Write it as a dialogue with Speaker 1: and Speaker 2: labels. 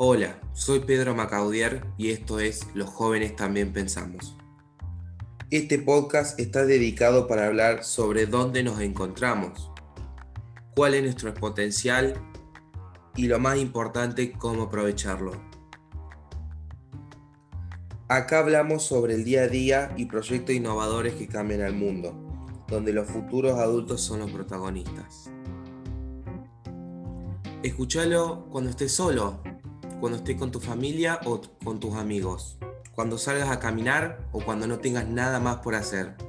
Speaker 1: Hola, soy Pedro Macaudier y esto es Los jóvenes también pensamos. Este podcast está dedicado para hablar sobre dónde nos encontramos, cuál es nuestro potencial y lo más importante, cómo aprovecharlo. Acá hablamos sobre el día a día y proyectos innovadores que cambian al mundo, donde los futuros adultos son los protagonistas. Escúchalo cuando estés solo, cuando estés con tu familia o con tus amigos, cuando salgas a caminar o cuando no tengas nada más por hacer.